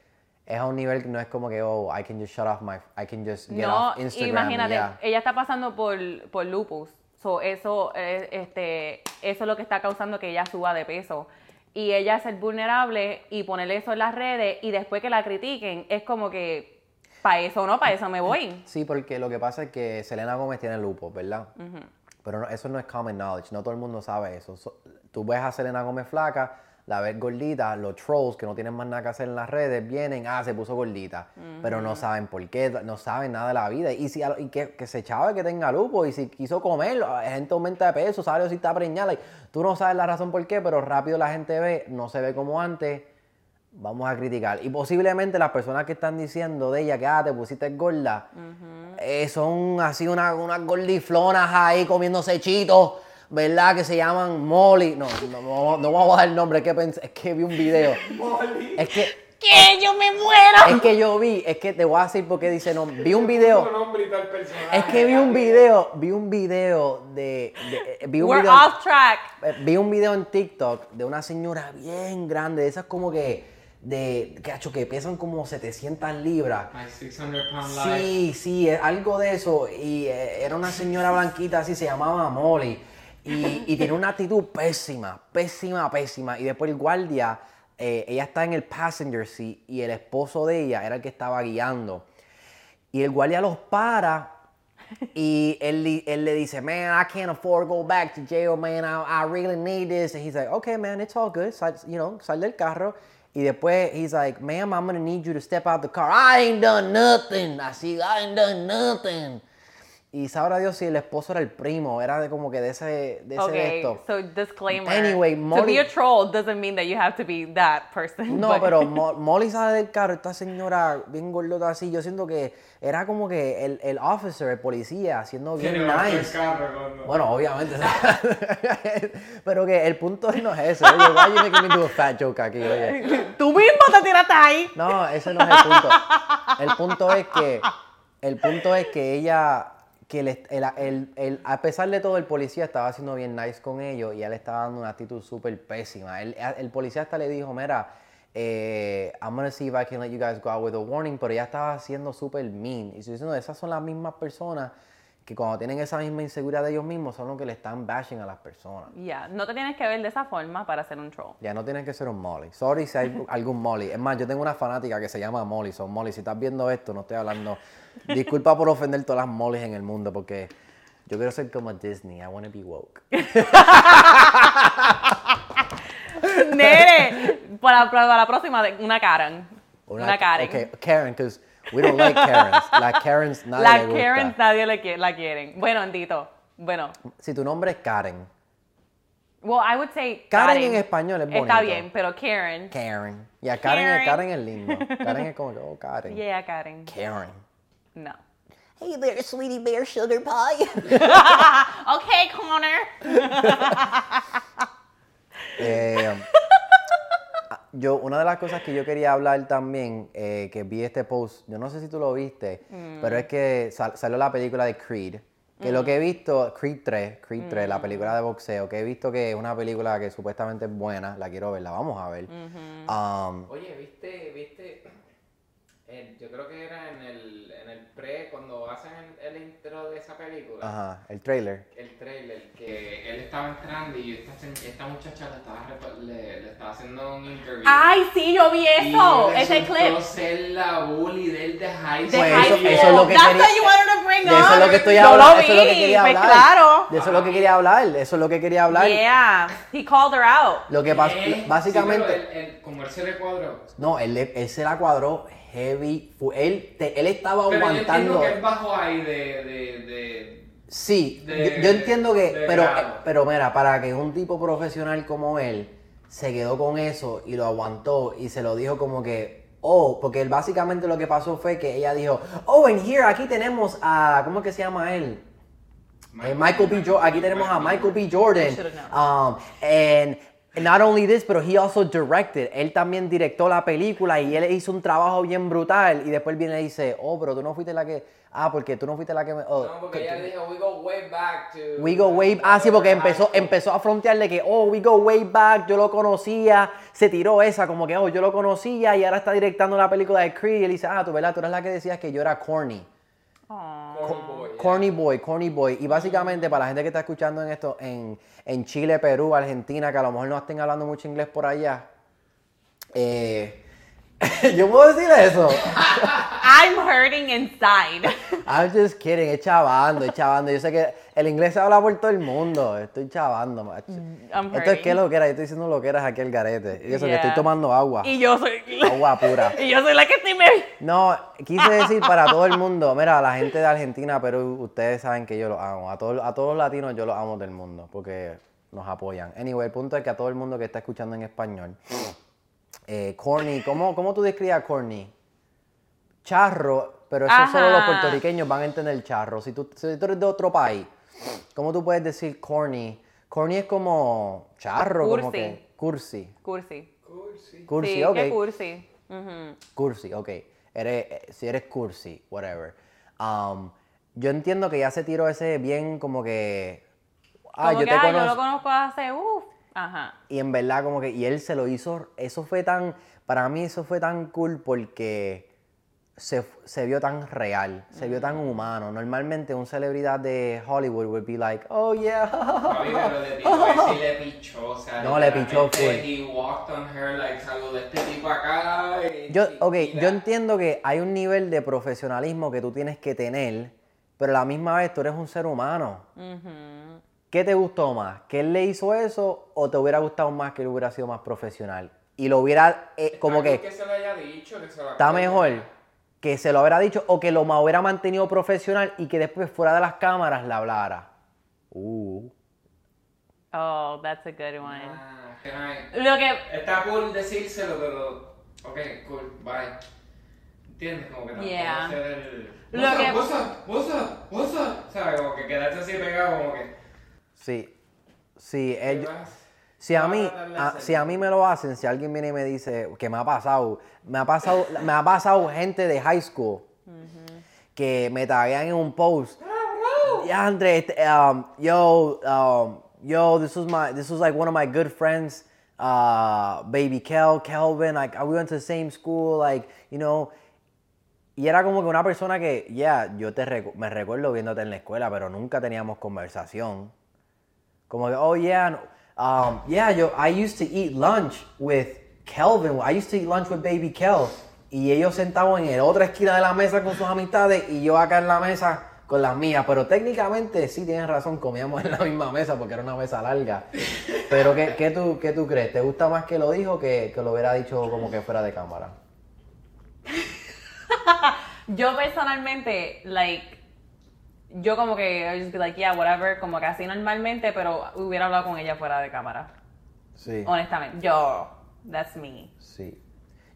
es a un nivel que no es como que, oh, I can just shut off my, I can just get No, off Instagram. imagínate, ya. ella está pasando por, por lupus. So, eso, es, este, eso es lo que está causando que ella suba de peso. Y ella ser vulnerable y ponerle eso en las redes y después que la critiquen, es como que, para eso no, para eso me voy. Sí, porque lo que pasa es que Selena Gómez tiene lupus, ¿verdad? Pero no- eso no es common knowledge, no todo el mundo sabe eso. So- tú ves a Selena Gómez flaca, la ves gordita, los trolls que no tienen más nada que hacer en las redes vienen, ah, se puso gordita, pero no saben por qué, no saben nada de la vida. Y, si, y que, que se chave que tenga lupus, y si quiso comer, la gente aumenta de peso, sabe si está preñada, y tú no sabes la razón por qué, pero rápido la gente ve, no se ve como antes, vamos a criticar. Y posiblemente las personas que están diciendo de ella que ah, te pusiste gorda, eh, son así unas unas gordiflonas ahí comiéndose chitos, ¿verdad? Que se llaman Molly. No, no, no, no vamos a dar el nombre, es que, pensé- es que vi un video. Es que, ¡Que yo me muero! es que yo vi, es que te voy a decir por qué dice no. Vi un video. Es que vi un video, vi un video de, de- eh, vi un We're video, off track. eh, vi un video en TikTok de una señora bien grande, de esas como que de cacho que pesan como 700 libras. My 600 pound life. Sí, sí, algo de eso. Y eh, era una señora blanquita así, se llamaba Molly. Y, y tiene una actitud pésima, pésima, pésima. Y después el guardia, eh, ella está en el passenger seat y el esposo de ella era el que estaba guiando. Y el guardia los para y él, él le dice, man, I can't afford to go back to jail, man. I, I really need this. And he's like, okay, man, it's all good. Sal, you know, sal del carro. Y después he's like, ma'am, I'm gonna need you to step out the car. I ain't done nothing. I see, I ain't done nothing. Y sabrá Dios si el esposo era el primo, era de como que de ese, de ese Okay, esto. so disclaimer. Anyway, to Molly- be a troll doesn't mean that you have to be that person. No, but- pero Mo- Molly sale del carro, esta señora bien gordota así, yo siento que era como que el, el officer, el policía, haciendo bien nice. carro cuando- Bueno, obviamente. pero que el punto no es eso. Oye, why you making me do a fat joke aquí? Oye. Tú mismo te tiraste ahí. No, ese no es el punto. El punto es que, el punto es que ella, que el, el- el- el- a pesar de todo, el policía estaba siendo bien nice con ellos y él estaba dando una actitud súper pésima. El, el policía hasta le dijo, mira, eh, I'm gonna see if I can let you guys go out with a warning, pero ella estaba siendo súper mean. Y estoy diciendo, esas son las mismas personas que cuando tienen esa misma inseguridad de ellos mismos son los que le están bashing a las personas. Ya, no te tienes que ver de esa forma para ser un troll. Ya no tienes que ser un Molly. Sorry si hay algún Molly. Es más, yo tengo una fanática que se llama Molly. Son Molly. Si estás viendo esto, no estoy hablando. Disculpa por ofender todas las Mollys en el mundo, porque yo quiero ser como Disney. I want to be woke. Nere, para, para la próxima, una Karen. Una, Karen. Okay, Karen, because we don't like Karens. Las Karens nadie le La gusta. Karen nadie le la quieren. Bueno, Andito. Bueno. Si tu nombre es Karen. Well, I would say Karen en español es Está bonito. bien, pero Karen. Karen. Ya, Karen, es- Karen. Karen es lindo. Karen es como oh, Karen. Yeah, Karen. Karen. No. Hey there, sweetie bear sugar pie. okay, Connor. Eh, yo, una de las cosas que yo quería hablar también, eh, que vi este post, yo no sé si tú lo viste, pero es que sal- salió la película de Creed. Que lo que he visto, Creed 3, Creed 3, la película de boxeo, que he visto que es una película que supuestamente es buena, la quiero ver, la vamos a ver. Um, Oye, ¿viste? ¿Viste? Eh, yo creo que era en el, en el pre, cuando hacen el, el intro de esa película. ajá, el trailer. el trailer que él estaba entrando y esta, esta muchacha le estaba, le, le estaba haciendo un interview. Ay, sí, yo vi Y eso, ese resultó clip. ser la bully del de high school. Pues high eso- school. eso es lo que That's quería- what you wanted to bring De eso es lo que estoy Yo hablando, eso es lo que vi, quería pues hablar. claro. De eso es lo que quería hablar, eso es lo que quería hablar. Yeah, he called her out. Lo que pasa, básicamente... sí, pero él- él- como él se le cuadró. No, él, le- él se la cuadró heavy. Él, te- él estaba Pero yo aguantando. entiendo que él bajó ahí de... de, de Sí, de- yo, yo entiendo que. de Pero, grado. pero mira, para que un tipo profesional como él se quedó con eso y lo aguantó y se lo dijo como que. Oh, porque él básicamente lo que pasó fue que ella dijo, oh, en here, aquí tenemos a, ¿cómo es que se llama él? Eh, Michael B. Jordan. Aquí tenemos a Michael B. Jordan. Um, and not only this, but he also directed. Él también directó la película y él hizo un trabajo bien brutal. Y después viene y dice, oh, pero tú no fuiste la que. Ah, porque tú no fuiste la que me. oh, No, porque que- ella dijo, we go way back to... We go way Ah, sí, porque empezó, High school". empezó a frontearle que, oh, we go way back, yo lo conocía, se tiró esa, como que, oh, yo lo conocía y ahora está directando la película de Creed. Y él dice, ah, tú, ¿verdad? Tú eres la que decías que yo era corny. Yeah. Corny boy, corny boy. Y básicamente, para la gente que está escuchando en esto, en, en Chile, Perú, Argentina, que a lo mejor no estén hablando mucho inglés por allá, eh, yo puedo decir eso. I'm hurting inside. I'm just kidding, es chavando, es chavando. Yo sé que el inglés se habla por todo el mundo. Estoy chavando, macho. I'm Esto es que lo que era, yo estoy diciendo lo que era aquí el garete. Y eso que estoy tomando agua. Y yo soy. Agua pura. Y yo soy la que estoy. No, quise decir para todo el mundo, mira, la gente de Argentina, Perú, ustedes saben que yo los amo. A todos, a todos los latinos yo los amo del mundo, porque nos apoyan. Anyway, el punto es que a todo el mundo que está escuchando en español, eh, corny, ¿cómo, ¿cómo tú describías corny? Charro, pero eso solo los puertorriqueños van a entender charro. Si tú, si tú eres de otro país, ¿cómo tú puedes decir corny? Corny es como charro, como Cursi. que cursi. Cursi. Sí. Cursi, sí, ok. cursi. Cursi, ok. Eres, eh, si eres cursi, whatever. Um, yo entiendo que ya se tiró ese bien como que. Ah, Como yo que, te ah, yo lo conozco. conozco hace, uff. Ajá. Y en verdad, como que. Y él se lo hizo. Eso fue tan. Para mí, eso fue tan cool porque se, se vio tan real, se vio tan humano. Normalmente, un celebridad de Hollywood would be like, oh yeah. Sí le pichó, o sea, No, le pichó full. Walked on her, like, saludó a este tipo acá. y- Yo, ok, y yo entiendo que hay un nivel de profesionalismo que tú tienes que tener, pero a la misma vez tú eres un ser humano. ¿Qué te gustó más? ¿Que él le hizo eso o te hubiera gustado más que él hubiera sido más profesional? Y lo hubiera, eh, como que, que se lo haya dicho, que se lo está mejor que se lo hubiera dicho o que lo hubiera mantenido profesional y que después fuera de las cámaras le hablara. Uh. Oh, that's a good one. Ah, que no hay- Lo que. Está cool decírselo, pero. Ok, cool, bye. ¿Entiendes? Como que tampoco Yeah. hacer el. Lo What's que- up, what's up, what's up, what's up? ¿Sabes? Como que quedarse así pegado, como que. Sí. Sí, ellos, Si a mí, darle a- serio. si a mí me lo hacen, si alguien viene y me dice que me ha pasado, me ha pasado, me ha pasado gente de high school que me taguean en un post. Yeah, Andre, este, um, yo, um, yo, this was my, this was like one of my good friends, uh, baby Kel, Kelvin, like we went to the same school, like, you know, y era como que una persona que, yeah, yo te recu- me recuerdo viéndote en la escuela, pero nunca teníamos conversación. Como que, oh yeah, um, yeah, yo, I used to eat lunch with Kelvin. I used to eat lunch with baby Kel. Y ellos sentados en la otra esquina de la mesa con sus amistades y yo acá en la mesa con las mías. Pero técnicamente sí tienes razón, comíamos en la misma mesa porque era una mesa larga. Pero ¿qué, qué tú, qué tú crees? ¿Te gusta más que lo dijo que, que lo hubiera dicho como que fuera de cámara? Yo personalmente, like, yo como que, I just be like, yeah, whatever, como que así normalmente, pero hubiera hablado con ella fuera de cámara. Sí. Honestamente, yo, that's me. Sí.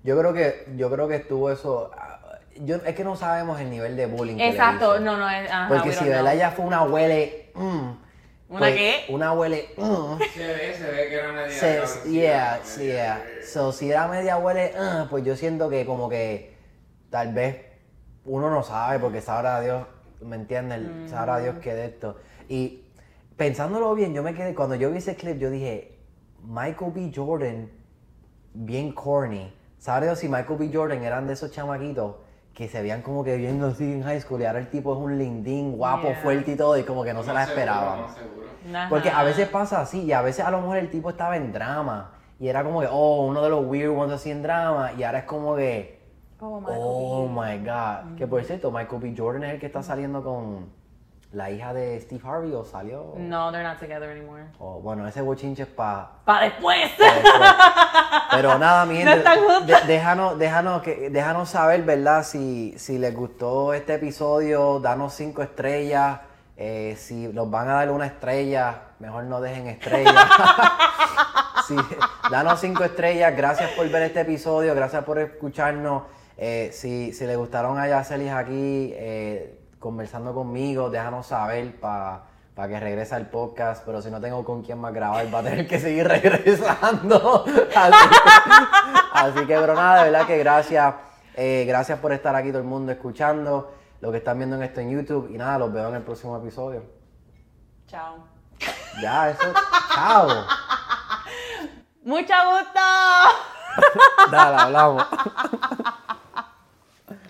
Yo creo que, yo creo que estuvo eso. ah, yo, es que no sabemos el nivel de bullying que le Exacto, hizo. no, no es. Ajá, Porque si ella fue una huele. mm, ¿Una pues, qué? Una huele. mm, Se ve, se ve que era media. se- yeah, media- yeah. So, si era media huele, ah, pues yo siento que como que tal vez uno no sabe porque sabrá Dios, ¿me entiendes? Sabrá Dios Mm. que de esto. Y pensándolo bien, yo me quedé, cuando yo vi ese clip, yo dije, Michael B. Jordan, bien corny. ¿Sabrá Dios si Michael B. Jordan eran de esos chamaquitos? Que se veían como que viendo así en high school y ahora el tipo es un lindín, guapo, Yeah. fuerte y todo, y como que no se la esperaban. Porque a veces pasa así, y a veces a lo mejor el tipo estaba en drama, y era como que, oh, uno de los weird ones así en drama, y ahora es como que, Oh, Michael oh my god. Que por cierto, Michael B. Jordan es el que está saliendo con la hija de Steve Harvey, o salió. No, they're not together anymore. O, bueno, ese bochinche es para. ¡Pa' después! Pero nada, mi No gente, de- déjanos, déjanos, que, déjanos saber, ¿verdad? Si, si les gustó este episodio, danos cinco estrellas. Eh, si nos van a dar una estrella, mejor no dejen estrellas. Sí, danos cinco estrellas. Gracias por ver este episodio, gracias por escucharnos. Eh, si, si les gustaron a Yacelis aquí eh, conversando conmigo, déjanos saber para que regrese al podcast. Pero si no tengo con quién más grabar, va a tener que seguir regresando. Así, así que, pero nada, de verdad que gracias. Eh, gracias por estar aquí todo el mundo escuchando lo que están viendo en esto en YouTube. Y nada, los veo en el próximo episodio. Chao. Ya, eso. Chao. ¡Mucho gusto! Dale, hablamos.